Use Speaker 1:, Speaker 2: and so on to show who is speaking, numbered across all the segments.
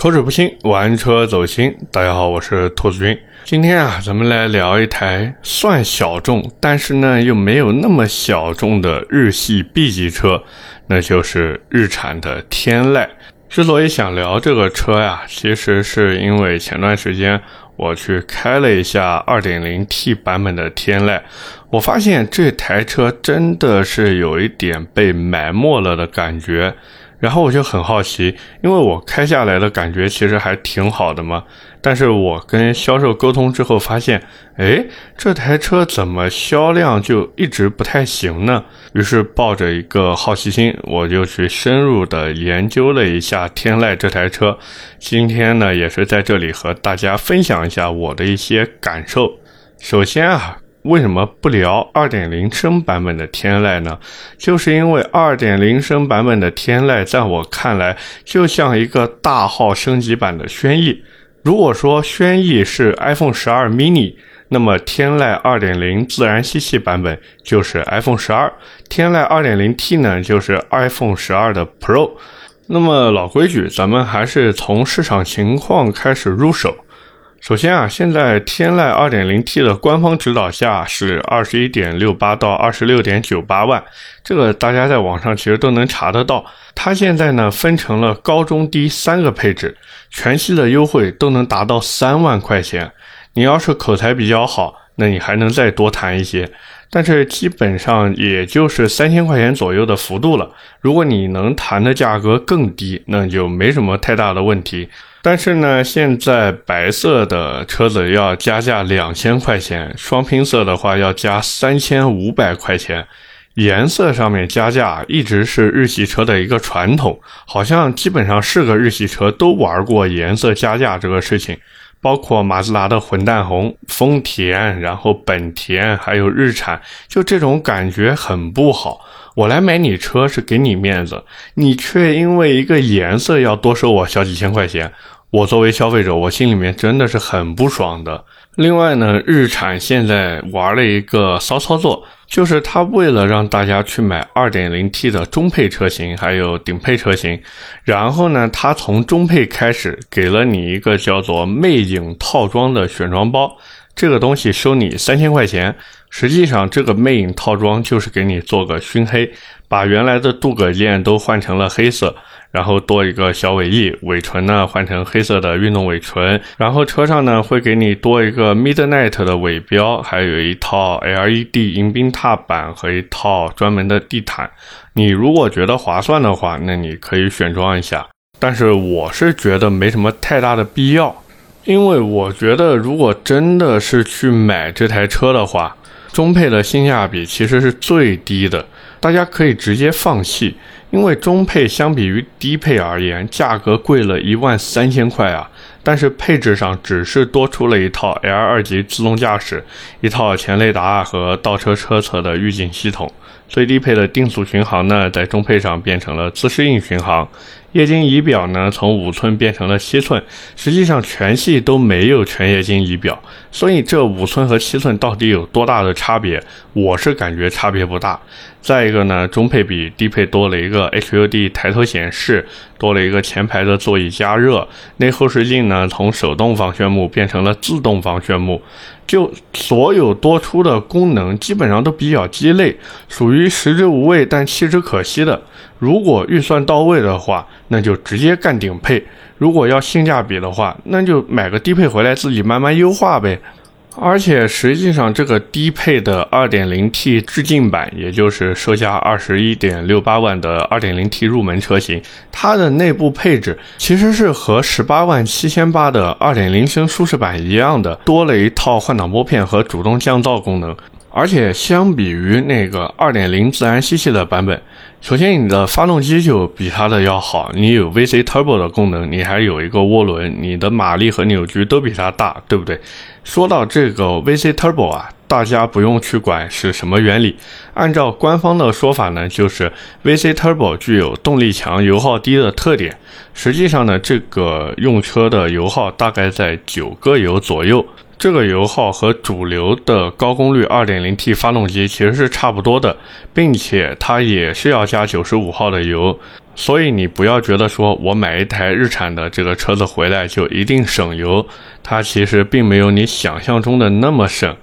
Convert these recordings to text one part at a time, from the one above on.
Speaker 1: 口齿不清，玩车走心。大家好，我是兔子君。今天啊，咱们来聊一台算小众，但是呢又没有那么小众的日系 B 级车，那就是日产的天籁。之所以想聊这个车呀，其实是因为前段时间我去开了一下 2.0T 版本的天籁，我发现这台车真的是有一点被埋没了的感觉。然后我就很好奇，因为我开下来的感觉其实还挺好的嘛。但是我跟销售沟通之后发现，哎，这台车怎么销量就一直不太行呢？于是抱着一个好奇心，我就去深入的研究了一下天籁这台车。今天呢，也是在这里和大家分享一下我的一些感受。首先啊。为什么不聊2.0升版本的天籁呢？就是因为2.0升版本的天籁，在我看来就像一个大号升级版的轩逸。如果说轩逸是 iPhone 12 mini，那么天籁2.0自然吸气版本就是 iPhone 12，天籁 2.0T 呢就是 iPhone 12的 Pro。那么老规矩，咱们还是从市场情况开始入手。首先啊，现在天籁 2.0T 的官方指导价是二十一点六八到二十六点九八万，这个大家在网上其实都能查得到。它现在呢分成了高中低三个配置，全系的优惠都能达到三万块钱。你要是口才比较好，那你还能再多谈一些，但是基本上也就是三千块钱左右的幅度了。如果你能谈的价格更低，那就没什么太大的问题。但是呢，现在白色的车子要加价两千块钱，双拼色的话要加三千五百块钱。颜色上面加价一直是日系车的一个传统，好像基本上是个日系车都玩过颜色加价这个事情，包括马自达的混蛋红、丰田，然后本田，还有日产，就这种感觉很不好。我来买你车是给你面子，你却因为一个颜色要多收我小几千块钱，我作为消费者，我心里面真的是很不爽的。另外呢，日产现在玩了一个骚操作，就是他为了让大家去买 2.0T 的中配车型，还有顶配车型，然后呢，他从中配开始给了你一个叫做魅影套装的选装包。这个东西收你三千块钱，实际上这个魅影套装就是给你做个熏黑，把原来的镀铬件都换成了黑色，然后多一个小尾翼，尾唇呢换成黑色的运动尾唇，然后车上呢会给你多一个 Midnight 的尾标，还有一套 LED 迎宾踏板和一套专门的地毯。你如果觉得划算的话，那你可以选装一下，但是我是觉得没什么太大的必要。因为我觉得，如果真的是去买这台车的话，中配的性价比其实是最低的，大家可以直接放弃。因为中配相比于低配而言，价格贵了一万三千块啊，但是配置上只是多出了一套 L 二级自动驾驶，一套前雷达和倒车车侧的预警系统。最低配的定速巡航呢，在中配上变成了自适应巡航。液晶仪表呢，从五寸变成了七寸，实际上全系都没有全液晶仪表，所以这五寸和七寸到底有多大的差别？我是感觉差别不大。再一个呢，中配比低配多了一个 HUD 抬头显示，多了一个前排的座椅加热，内后视镜呢从手动防眩目变成了自动防眩目，就所有多出的功能基本上都比较鸡肋，属于食之无味但弃之可惜的。如果预算到位的话，那就直接干顶配；如果要性价比的话，那就买个低配回来自己慢慢优化呗。而且实际上，这个低配的 2.0T 致敬版，也就是售价21.68万的 2.0T 入门车型，它的内部配置其实是和18万7800的2.0升舒适版一样的，多了一套换挡拨片和主动降噪功能。而且相比于那个2.0自然吸气的版本，首先你的发动机就比它的要好，你有 VC Turbo 的功能，你还有一个涡轮，你的马力和扭矩都比它大，对不对？说到这个 VC Turbo 啊，大家不用去管是什么原理，按照官方的说法呢，就是 VC Turbo 具有动力强、油耗低的特点。实际上呢，这个用车的油耗大概在九个油左右。这个油耗和主流的高功率 2.0T 发动机其实是差不多的，并且它也是要加95号的油。所以你不要觉得说我买一台日产的这个车子回来就一定省油，它其实并没有你想象中的那么省。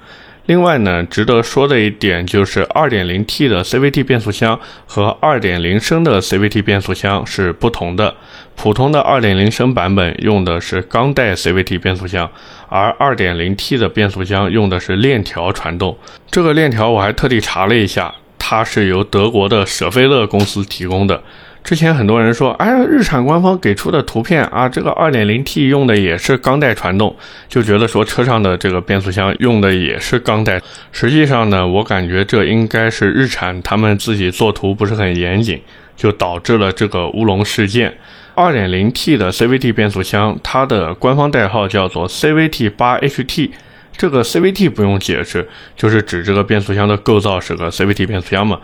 Speaker 1: 另外呢，值得说的一点就是 2.0T 的 CVT 变速箱和2.0升的 CVT 变速箱是不同的。普通的2.0升版本用的是钢带 CVT 变速箱，而 2.0T 的变速箱用的是链条传动。这个链条我还特地查了一下，它是由德国的舍菲勒公司提供的。之前很多人说，哎，日产官方给出的图片啊，这个 2.0T 用的也是钢带传动，就觉得说车上的这个变速箱用的也是钢带。实际上呢，我感觉这应该是日产他们自己做图不是很严谨，就导致了这个乌龙事件。2.0T 的 CVT 变速箱，它的官方代号叫做 CVT8HT，这个 CVT 不用解释，就是指这个变速箱的构造是个 CVT 变速箱嘛。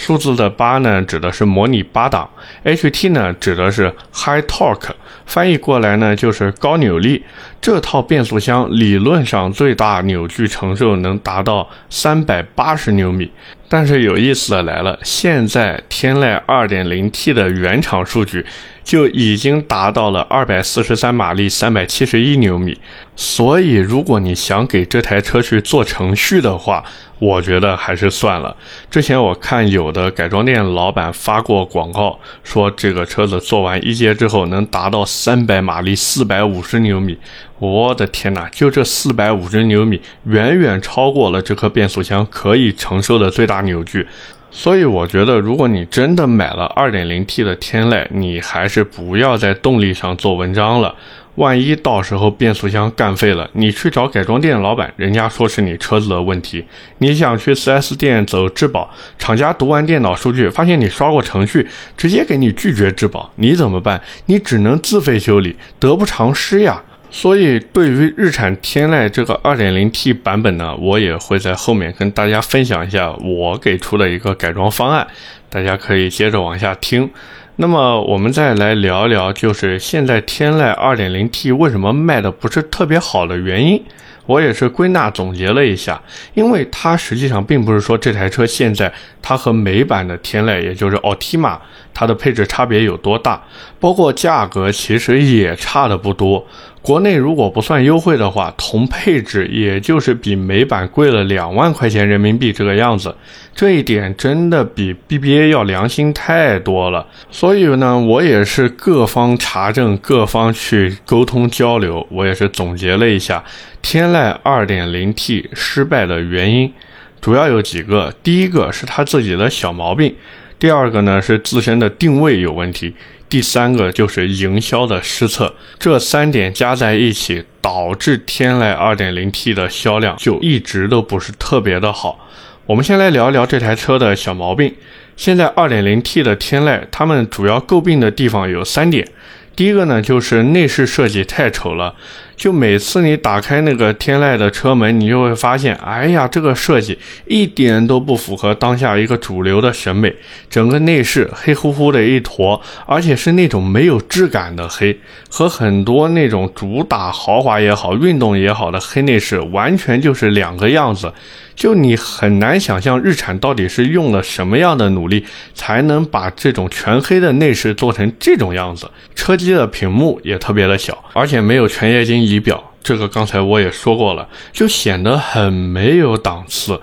Speaker 1: 数字的八呢，指的是模拟八档；HT 呢，指的是 High Torque，翻译过来呢就是高扭力。这套变速箱理论上最大扭矩承受能达到三百八十牛米。但是有意思的来了，现在天籁 2.0T 的原厂数据就已经达到了二百四十三马力、三百七十一牛米。所以，如果你想给这台车去做程序的话，我觉得还是算了。之前我看有的改装店老板发过广告，说这个车子做完一阶之后能达到三百马力、四百五十牛米。我的天哪，就这四百五十牛米，远远超过了这颗变速箱可以承受的最大扭矩。所以我觉得，如果你真的买了 2.0T 的天籁，你还是不要在动力上做文章了。万一到时候变速箱干废了，你去找改装店的老板，人家说是你车子的问题。你想去 4S 店走质保，厂家读完电脑数据，发现你刷过程序，直接给你拒绝质保，你怎么办？你只能自费修理，得不偿失呀。所以，对于日产天籁这个 2.0T 版本呢，我也会在后面跟大家分享一下我给出的一个改装方案，大家可以接着往下听。那么，我们再来聊一聊，就是现在天籁 2.0T 为什么卖的不是特别好的原因。我也是归纳总结了一下，因为它实际上并不是说这台车现在它和美版的天籁，也就是 Altima，它的配置差别有多大，包括价格其实也差的不多。国内如果不算优惠的话，同配置也就是比美版贵了两万块钱人民币这个样子，这一点真的比 BBA 要良心太多了。所以呢，我也是各方查证，各方去沟通交流，我也是总结了一下天籁 2.0T 失败的原因，主要有几个。第一个是它自己的小毛病，第二个呢是自身的定位有问题。第三个就是营销的失策，这三点加在一起，导致天籁 2.0T 的销量就一直都不是特别的好。我们先来聊一聊这台车的小毛病。现在 2.0T 的天籁，他们主要诟病的地方有三点。第一个呢，就是内饰设计太丑了。就每次你打开那个天籁的车门，你就会发现，哎呀，这个设计一点都不符合当下一个主流的审美。整个内饰黑乎乎的一坨，而且是那种没有质感的黑，和很多那种主打豪华也好、运动也好的黑内饰完全就是两个样子。就你很难想象日产到底是用了什么样的努力，才能把这种全黑的内饰做成这种样子。车机的屏幕也特别的小，而且没有全液晶。仪表这个刚才我也说过了，就显得很没有档次。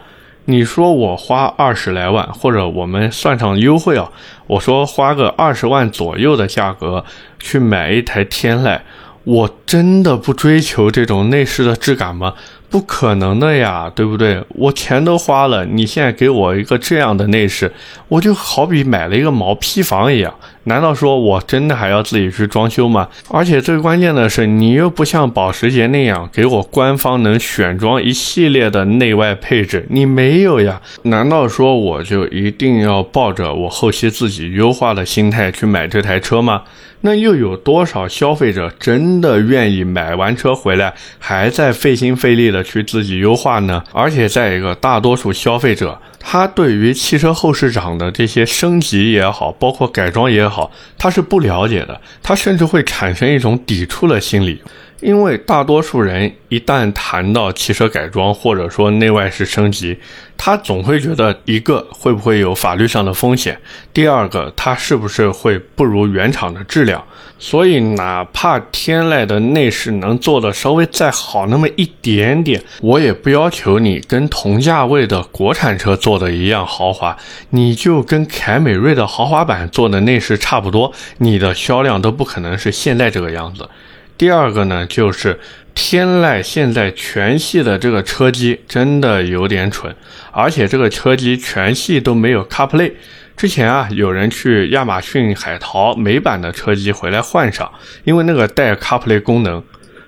Speaker 1: 你说我花二十来万，或者我们算上优惠啊，我说花个二十万左右的价格去买一台天籁，我真的不追求这种内饰的质感吗？不可能的呀，对不对？我钱都花了，你现在给我一个这样的内饰，我就好比买了一个毛坯房一样。难道说我真的还要自己去装修吗？而且最关键的是，你又不像保时捷那样给我官方能选装一系列的内外配置，你没有呀？难道说我就一定要抱着我后期自己优化的心态去买这台车吗？那又有多少消费者真的愿意买完车回来还在费心费力的去自己优化呢？而且再一个，大多数消费者他对于汽车后市场的这些升级也好，包括改装也好，他是不了解的，他甚至会产生一种抵触的心理。因为大多数人一旦谈到汽车改装或者说内外饰升级，他总会觉得一个会不会有法律上的风险，第二个它是不是会不如原厂的质量。所以哪怕天籁的内饰能做的稍微再好那么一点点，我也不要求你跟同价位的国产车做的一样豪华，你就跟凯美瑞的豪华版做的内饰差不多，你的销量都不可能是现在这个样子。第二个呢，就是天籁现在全系的这个车机真的有点蠢，而且这个车机全系都没有 CarPlay。之前啊，有人去亚马逊海淘美版的车机回来换上，因为那个带 CarPlay 功能。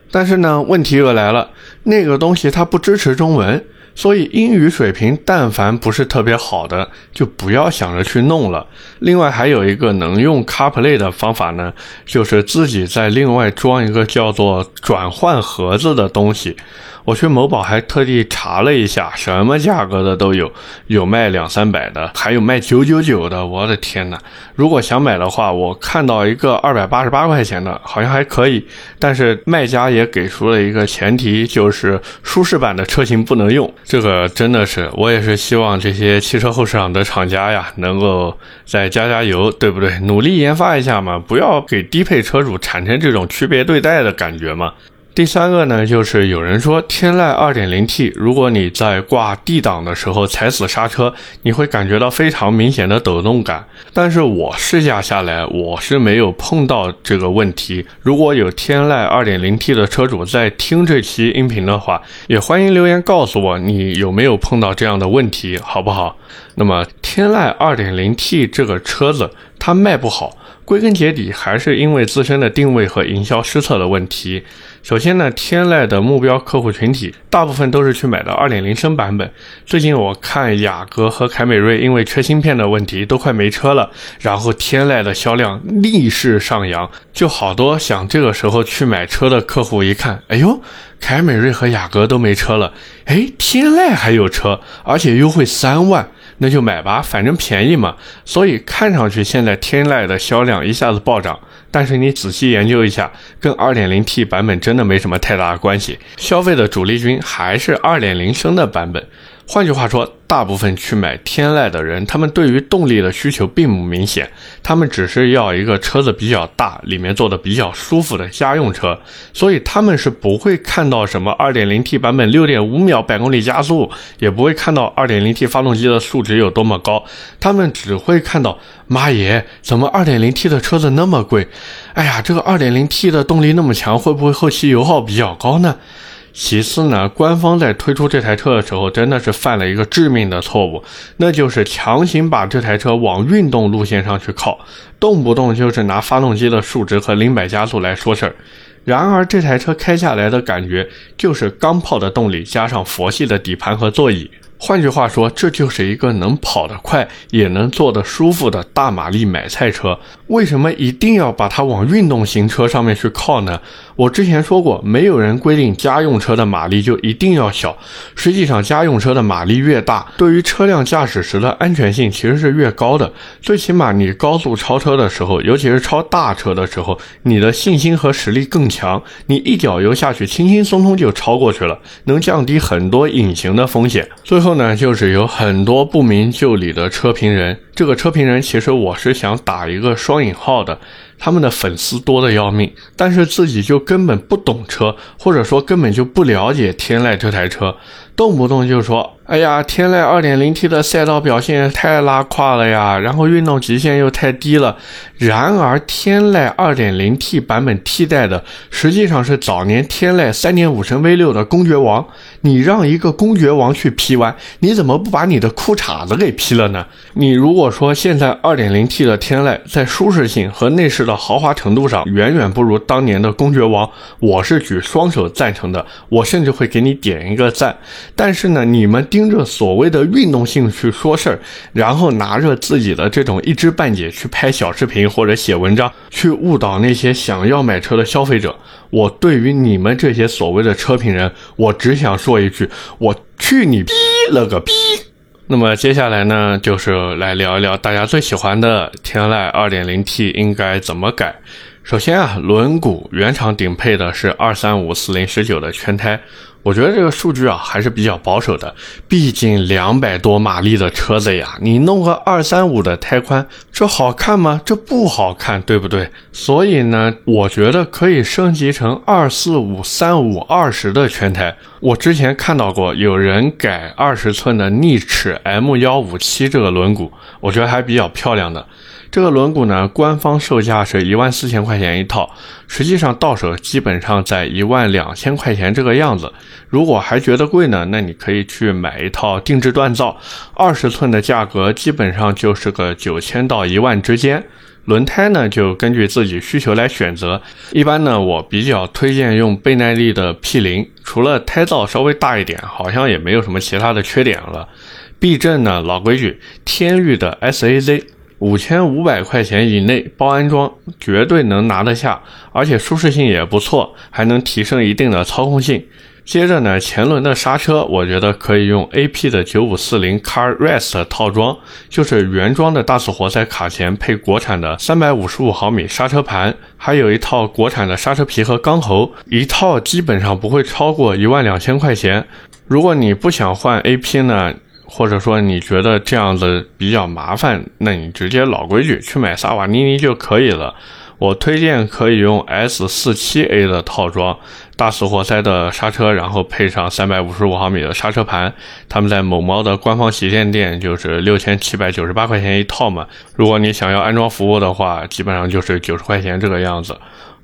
Speaker 1: 但是呢，问题又来了，那个东西它不支持中文。所以英语水平但凡不是特别好的，就不要想着去弄了。另外还有一个能用 CarPlay 的方法呢，就是自己再另外装一个叫做转换盒子的东西。我去某宝还特地查了一下，什么价格的都有，有卖两三百的，还有卖九九九的。我的天哪！如果想买的话，我看到一个二百八十八块钱的，好像还可以。但是卖家也给出了一个前提，就是舒适版的车型不能用。这个真的是，我也是希望这些汽车后市场的厂家呀，能够再加加油，对不对？努力研发一下嘛，不要给低配车主产生这种区别对待的感觉嘛。第三个呢，就是有人说天籁 2.0T，如果你在挂 D 档的时候踩死刹车，你会感觉到非常明显的抖动感。但是我试驾下来，我是没有碰到这个问题。如果有天籁 2.0T 的车主在听这期音频的话，也欢迎留言告诉我你有没有碰到这样的问题，好不好？那么天籁 2.0T 这个车子它卖不好。归根结底还是因为自身的定位和营销失策的问题。首先呢，天籁的目标客户群体大部分都是去买的2.0升版本。最近我看雅阁和凯美瑞因为缺芯片的问题都快没车了，然后天籁的销量逆势上扬，就好多想这个时候去买车的客户一看，哎呦，凯美瑞和雅阁都没车了，哎，天籁还有车，而且优惠三万。那就买吧，反正便宜嘛。所以看上去现在天籁的销量一下子暴涨，但是你仔细研究一下，跟 2.0T 版本真的没什么太大的关系。消费的主力军还是2.0升的版本。换句话说。大部分去买天籁的人，他们对于动力的需求并不明显，他们只是要一个车子比较大，里面坐的比较舒服的家用车，所以他们是不会看到什么 2.0T 版本6.5秒百公里加速，也不会看到 2.0T 发动机的数值有多么高，他们只会看到，妈耶，怎么 2.0T 的车子那么贵？哎呀，这个 2.0T 的动力那么强，会不会后期油耗比较高呢？其次呢，官方在推出这台车的时候，真的是犯了一个致命的错误，那就是强行把这台车往运动路线上去靠，动不动就是拿发动机的数值和零百加速来说事儿。然而这台车开下来的感觉，就是钢炮的动力加上佛系的底盘和座椅。换句话说，这就是一个能跑得快也能坐得舒服的大马力买菜车。为什么一定要把它往运动型车上面去靠呢？我之前说过，没有人规定家用车的马力就一定要小。实际上，家用车的马力越大，对于车辆驾驶时的安全性其实是越高的。最起码你高速超车的时候，尤其是超大车的时候，你的信心和实力更强，你一脚油下去，轻轻松松就超过去了，能降低很多隐形的风险。最后。呢，就是有很多不明就里的车评人。这个车评人其实我是想打一个双引号的，他们的粉丝多的要命，但是自己就根本不懂车，或者说根本就不了解天籁这台车，动不动就说。哎呀，天籁 2.0T 的赛道表现太拉胯了呀，然后运动极限又太低了。然而，天籁 2.0T 版本替代的实际上是早年天籁3.5升 V6 的公爵王。你让一个公爵王去 P 弯，你怎么不把你的裤衩子给 P 了呢？你如果说现在 2.0T 的天籁在舒适性和内饰的豪华程度上远远不如当年的公爵王，我是举双手赞成的，我甚至会给你点一个赞。但是呢，你们盯着所谓的运动性去说事儿，然后拿着自己的这种一知半解去拍小视频或者写文章，去误导那些想要买车的消费者。我对于你们这些所谓的车评人，我只想说一句：我去你逼了个逼！那么接下来呢，就是来聊一聊大家最喜欢的天籁 2.0T 应该怎么改。首先啊，轮毂原厂顶配的是二三五四零十九的圈胎。我觉得这个数据啊还是比较保守的，毕竟两百多马力的车子呀，你弄个二三五的胎宽，这好看吗？这不好看，对不对？所以呢，我觉得可以升级成二四五三五二十的圈胎。我之前看到过有人改二十寸的逆齿 M 幺五七这个轮毂，我觉得还比较漂亮的。这个轮毂呢，官方售价是一万四千块钱一套，实际上到手基本上在一万两千块钱这个样子。如果还觉得贵呢，那你可以去买一套定制锻造，二十寸的价格基本上就是个九千到一万之间。轮胎呢，就根据自己需求来选择。一般呢，我比较推荐用倍耐力的 P 零，除了胎噪稍微大一点，好像也没有什么其他的缺点了。避震呢，老规矩，天域的 SAZ。五千五百块钱以内包安装，绝对能拿得下，而且舒适性也不错，还能提升一定的操控性。接着呢，前轮的刹车，我觉得可以用 AP 的九五四零 Car Rest 套装，就是原装的大四活塞卡钳配国产的三百五十五毫米刹车盘，还有一套国产的刹车皮和钢喉，一套基本上不会超过一万两千块钱。如果你不想换 AP 呢？或者说你觉得这样子比较麻烦，那你直接老规矩去买萨瓦尼尼就可以了。我推荐可以用 S 四七 A 的套装，大四活塞的刹车，然后配上三百五十五毫米的刹车盘。他们在某猫的官方旗舰店就是六千七百九十八块钱一套嘛。如果你想要安装服务的话，基本上就是九十块钱这个样子。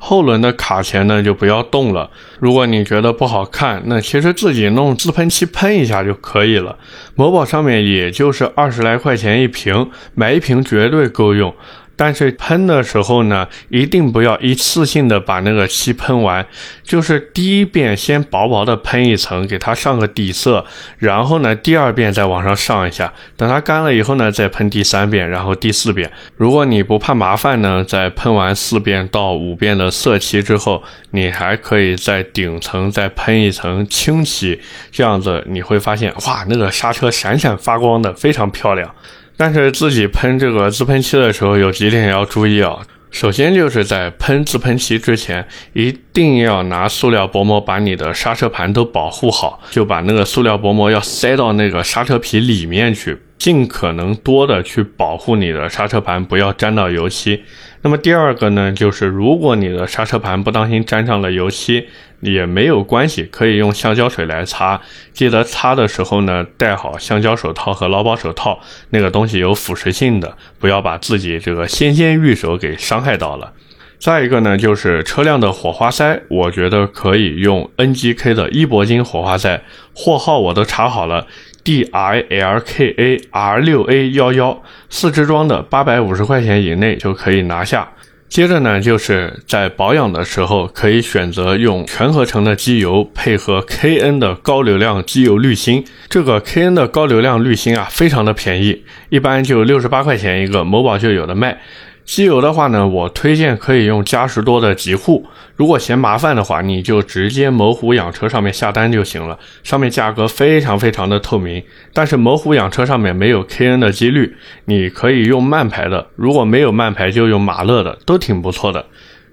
Speaker 1: 后轮的卡钳呢就不要动了。如果你觉得不好看，那其实自己弄自喷漆喷一下就可以了。某宝上面也就是二十来块钱一瓶，买一瓶绝对够用。但是喷的时候呢，一定不要一次性的把那个漆喷完，就是第一遍先薄薄的喷一层，给它上个底色，然后呢，第二遍再往上上一下，等它干了以后呢，再喷第三遍，然后第四遍。如果你不怕麻烦呢，在喷完四遍到五遍的色漆之后，你还可以在顶层再喷一层清漆，这样子你会发现，哇，那个刹车闪闪发光的，非常漂亮。但是自己喷这个自喷漆的时候，有几点要注意啊。首先就是在喷自喷漆之前，一定要拿塑料薄膜把你的刹车盘都保护好，就把那个塑料薄膜要塞到那个刹车皮里面去。尽可能多的去保护你的刹车盘，不要沾到油漆。那么第二个呢，就是如果你的刹车盘不当心沾上了油漆，也没有关系，可以用橡胶水来擦。记得擦的时候呢，戴好橡胶手套和劳保手套，那个东西有腐蚀性的，不要把自己这个纤纤玉手给伤害到了。再一个呢，就是车辆的火花塞，我觉得可以用 NGK 的伊铂金火花塞，货号我都查好了。D I L K A R 六 A 幺幺四支装的八百五十块钱以内就可以拿下。接着呢，就是在保养的时候可以选择用全合成的机油，配合 K N 的高流量机油滤芯。这个 K N 的高流量滤芯啊，非常的便宜，一般就六十八块钱一个，某宝就有的卖。机油的话呢，我推荐可以用嘉实多的极护。如果嫌麻烦的话，你就直接某虎养车上面下单就行了，上面价格非常非常的透明。但是某虎养车上面没有 KN 的机滤，你可以用慢牌的，如果没有慢牌就用马勒的，都挺不错的。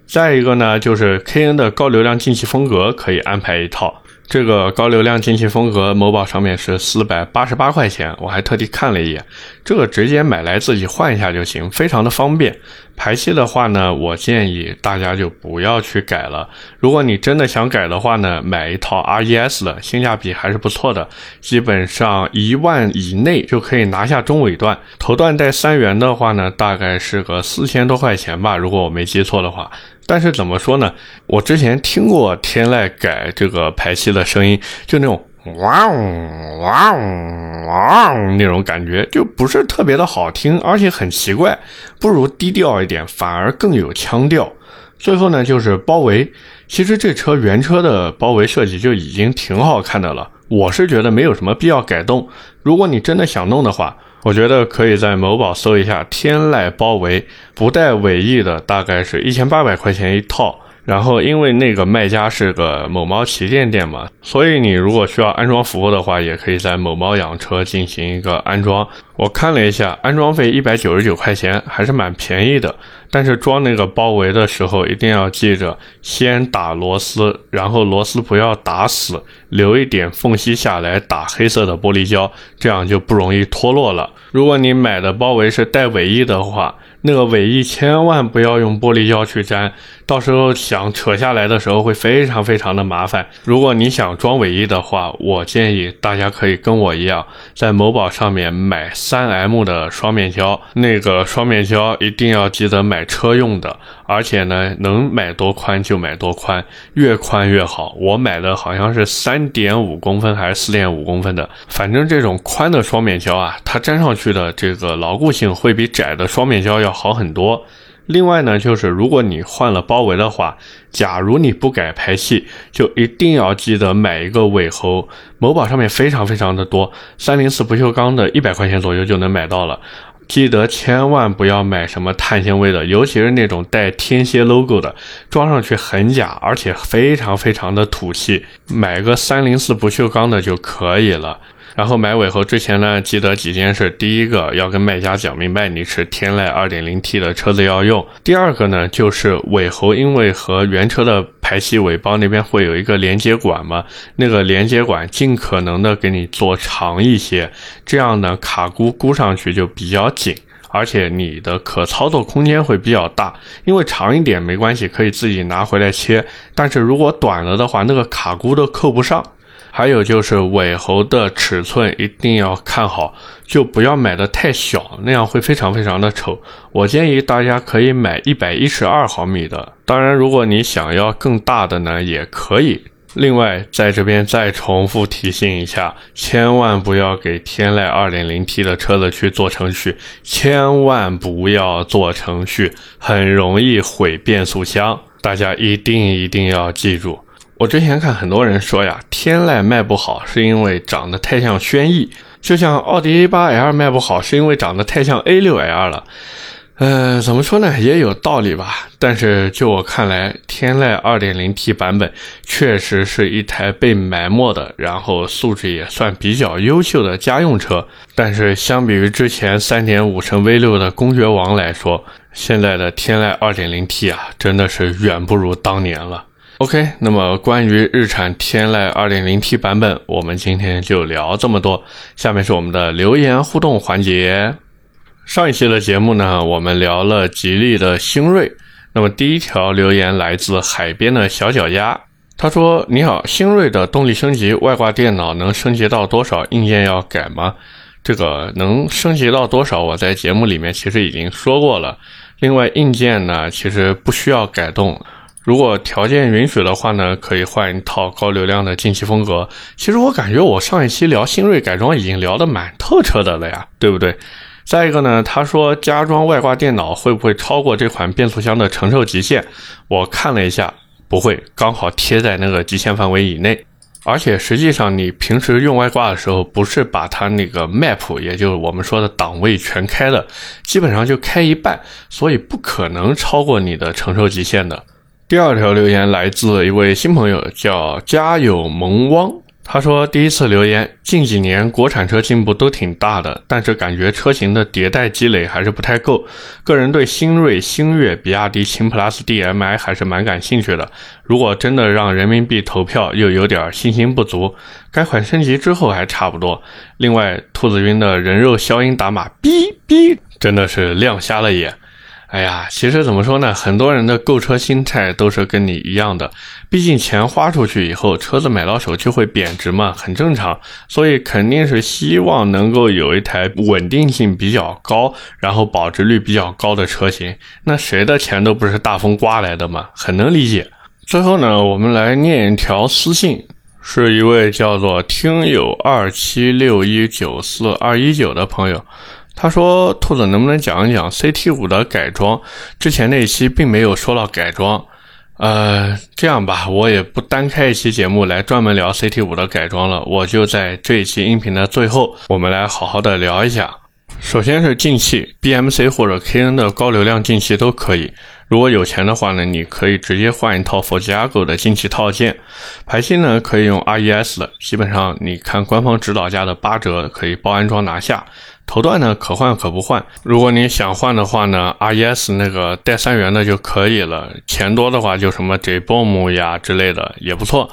Speaker 1: 再一个呢，就是 KN 的高流量进气风格可以安排一套。这个高流量进气风格，某宝上面是四百八十八块钱，我还特地看了一眼，这个直接买来自己换一下就行，非常的方便。排气的话呢，我建议大家就不要去改了。如果你真的想改的话呢，买一套 RES 的，性价比还是不错的，基本上一万以内就可以拿下中尾段，头段带三元的话呢，大概是个四千多块钱吧，如果我没记错的话。但是怎么说呢？我之前听过天籁改这个排气的声音，就那种哇呜哇呜哇嗡那种感觉，就不是特别的好听，而且很奇怪，不如低调一点，反而更有腔调。最后呢，就是包围，其实这车原车的包围设计就已经挺好看的了，我是觉得没有什么必要改动。如果你真的想弄的话。我觉得可以在某宝搜一下天籁包围不带尾翼的，大概是一千八百块钱一套。然后因为那个卖家是个某猫旗舰店嘛，所以你如果需要安装服务的话，也可以在某猫养车进行一个安装。我看了一下，安装费一百九十九块钱，还是蛮便宜的。但是装那个包围的时候，一定要记着先打螺丝，然后螺丝不要打死，留一点缝隙下来打黑色的玻璃胶，这样就不容易脱落了。如果你买的包围是带尾翼的话，那个尾翼千万不要用玻璃胶去粘，到时候想扯下来的时候会非常非常的麻烦。如果你想装尾翼的话，我建议大家可以跟我一样，在某宝上面买三 M 的双面胶，那个双面胶一定要记得买车用的，而且呢，能买多宽就买多宽，越宽越好。我买的好像是三点五公分还是四点五公分的，反正这种宽的双面胶啊，它粘上去的这个牢固性会比窄的双面胶要。好很多。另外呢，就是如果你换了包围的话，假如你不改排气，就一定要记得买一个尾喉。某宝上面非常非常的多，三零四不锈钢的，一百块钱左右就能买到了。记得千万不要买什么碳纤维的，尤其是那种带天蝎 logo 的，装上去很假，而且非常非常的土气。买个三零四不锈钢的就可以了。然后买尾喉之前呢，记得几件事：第一个要跟卖家讲明白你是天籁 2.0T 的车子要用；第二个呢，就是尾喉因为和原车的排气尾包那边会有一个连接管嘛，那个连接管尽可能的给你做长一些，这样呢卡箍箍上去就比较紧，而且你的可操作空间会比较大。因为长一点没关系，可以自己拿回来切，但是如果短了的话，那个卡箍都扣不上。还有就是尾喉的尺寸一定要看好，就不要买的太小，那样会非常非常的丑。我建议大家可以买一百一十二毫米的，当然如果你想要更大的呢，也可以。另外，在这边再重复提醒一下，千万不要给天籁 2.0T 的车子去做程序，千万不要做程序，很容易毁变速箱，大家一定一定要记住。我之前看很多人说呀，天籁卖不好是因为长得太像轩逸，就像奥迪 A8L 卖不好是因为长得太像 A6L 了。呃，怎么说呢，也有道理吧。但是就我看来，天籁 2.0T 版本确实是一台被埋没的，然后素质也算比较优秀的家用车。但是相比于之前3.5升 V6 的公爵王来说，现在的天籁 2.0T 啊，真的是远不如当年了。OK，那么关于日产天籁 2.0T 版本，我们今天就聊这么多。下面是我们的留言互动环节。上一期的节目呢，我们聊了吉利的星瑞。那么第一条留言来自海边的小脚丫，他说：“你好，星瑞的动力升级，外挂电脑能升级到多少？硬件要改吗？这个能升级到多少？我在节目里面其实已经说过了。另外硬件呢，其实不需要改动。”如果条件允许的话呢，可以换一套高流量的进气风格。其实我感觉我上一期聊新锐改装已经聊得蛮透彻的了呀，对不对？再一个呢，他说加装外挂电脑会不会超过这款变速箱的承受极限？我看了一下，不会，刚好贴在那个极限范围以内。而且实际上你平时用外挂的时候，不是把它那个 map，也就是我们说的档位全开的，基本上就开一半，所以不可能超过你的承受极限的。第二条留言来自一位新朋友，叫家有萌汪。他说：“第一次留言，近几年国产车进步都挺大的，但是感觉车型的迭代积累还是不太够。个人对新锐、星越、比亚迪秦 PLUS DM-i 还是蛮感兴趣的。如果真的让人民币投票，又有点信心不足。该款升级之后还差不多。另外，兔子晕的人肉消音打码，哔哔，真的是亮瞎了眼。”哎呀，其实怎么说呢？很多人的购车心态都是跟你一样的，毕竟钱花出去以后，车子买到手就会贬值嘛，很正常。所以肯定是希望能够有一台稳定性比较高，然后保值率比较高的车型。那谁的钱都不是大风刮来的嘛，很能理解。最后呢，我们来念一条私信，是一位叫做听友二七六一九四二一九的朋友。他说：“兔子能不能讲一讲 CT 五的改装？之前那一期并没有说到改装。呃，这样吧，我也不单开一期节目来专门聊 CT 五的改装了，我就在这一期音频的最后，我们来好好的聊一下。首先是进气，BMC 或者 KN 的高流量进气都可以。如果有钱的话呢，你可以直接换一套 Forjago 的进气套件。排气呢可以用 RES 的，基本上你看官方指导价的八折可以包安装拿下。头段呢可换可不换，如果你想换的话呢，RES 那个带三元的就可以了。钱多的话就什么 J-BOM 呀之类的也不错。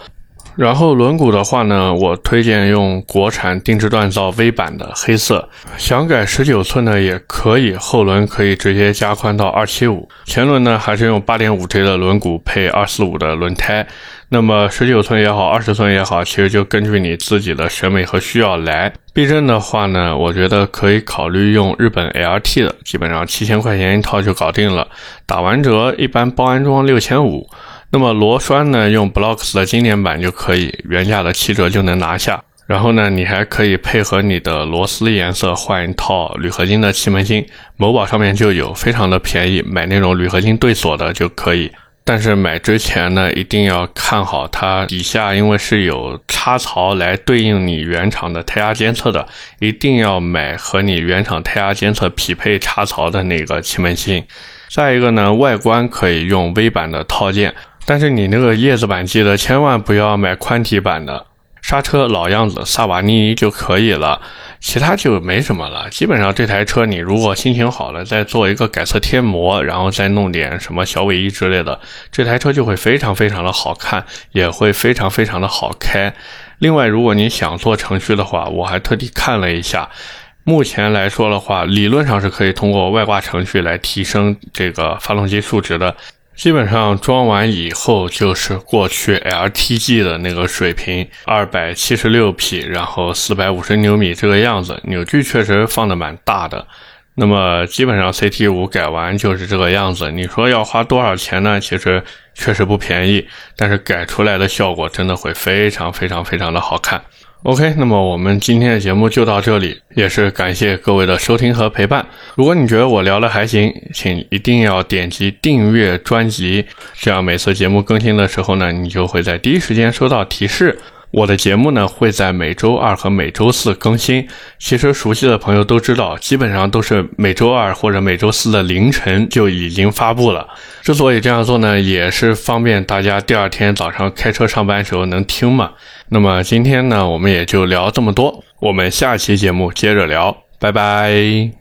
Speaker 1: 然后轮毂的话呢，我推荐用国产定制锻造 V 版的黑色。想改十九寸的也可以，后轮可以直接加宽到二七五，前轮呢还是用八点五 J 的轮毂配二四五的轮胎。那么十九寸也好，二十寸也好，其实就根据你自己的审美和需要来。避震的话呢，我觉得可以考虑用日本 LT 的，基本上七千块钱一套就搞定了。打完折一般包安装六千五。那么螺栓呢，用 Blocks 的经典版就可以，原价的七折就能拿下。然后呢，你还可以配合你的螺丝颜色换一套铝合金的气门芯，某宝上面就有，非常的便宜，买那种铝合金对锁的就可以。但是买之前呢，一定要看好它底下，因为是有插槽来对应你原厂的胎压监测的，一定要买和你原厂胎压监测匹配插槽的那个气门芯。再一个呢，外观可以用 V 版的套件。但是你那个叶子板记得千万不要买宽体版的，刹车老样子萨瓦尼尼就可以了，其他就没什么了。基本上这台车你如果心情好了，再做一个改色贴膜，然后再弄点什么小尾翼之类的，这台车就会非常非常的好看，也会非常非常的好开。另外，如果你想做程序的话，我还特地看了一下，目前来说的话，理论上是可以通过外挂程序来提升这个发动机数值的。基本上装完以后就是过去 LTG 的那个水平，二百七十六匹，然后四百五十牛米这个样子，扭矩确实放的蛮大的。那么基本上 CT 五改完就是这个样子。你说要花多少钱呢？其实确实不便宜，但是改出来的效果真的会非常非常非常的好看。OK，那么我们今天的节目就到这里，也是感谢各位的收听和陪伴。如果你觉得我聊的还行，请一定要点击订阅专辑，这样每次节目更新的时候呢，你就会在第一时间收到提示。我的节目呢会在每周二和每周四更新。其实熟悉的朋友都知道，基本上都是每周二或者每周四的凌晨就已经发布了。之所以这样做呢，也是方便大家第二天早上开车上班时候能听嘛。那么今天呢，我们也就聊这么多，我们下期节目接着聊，拜拜。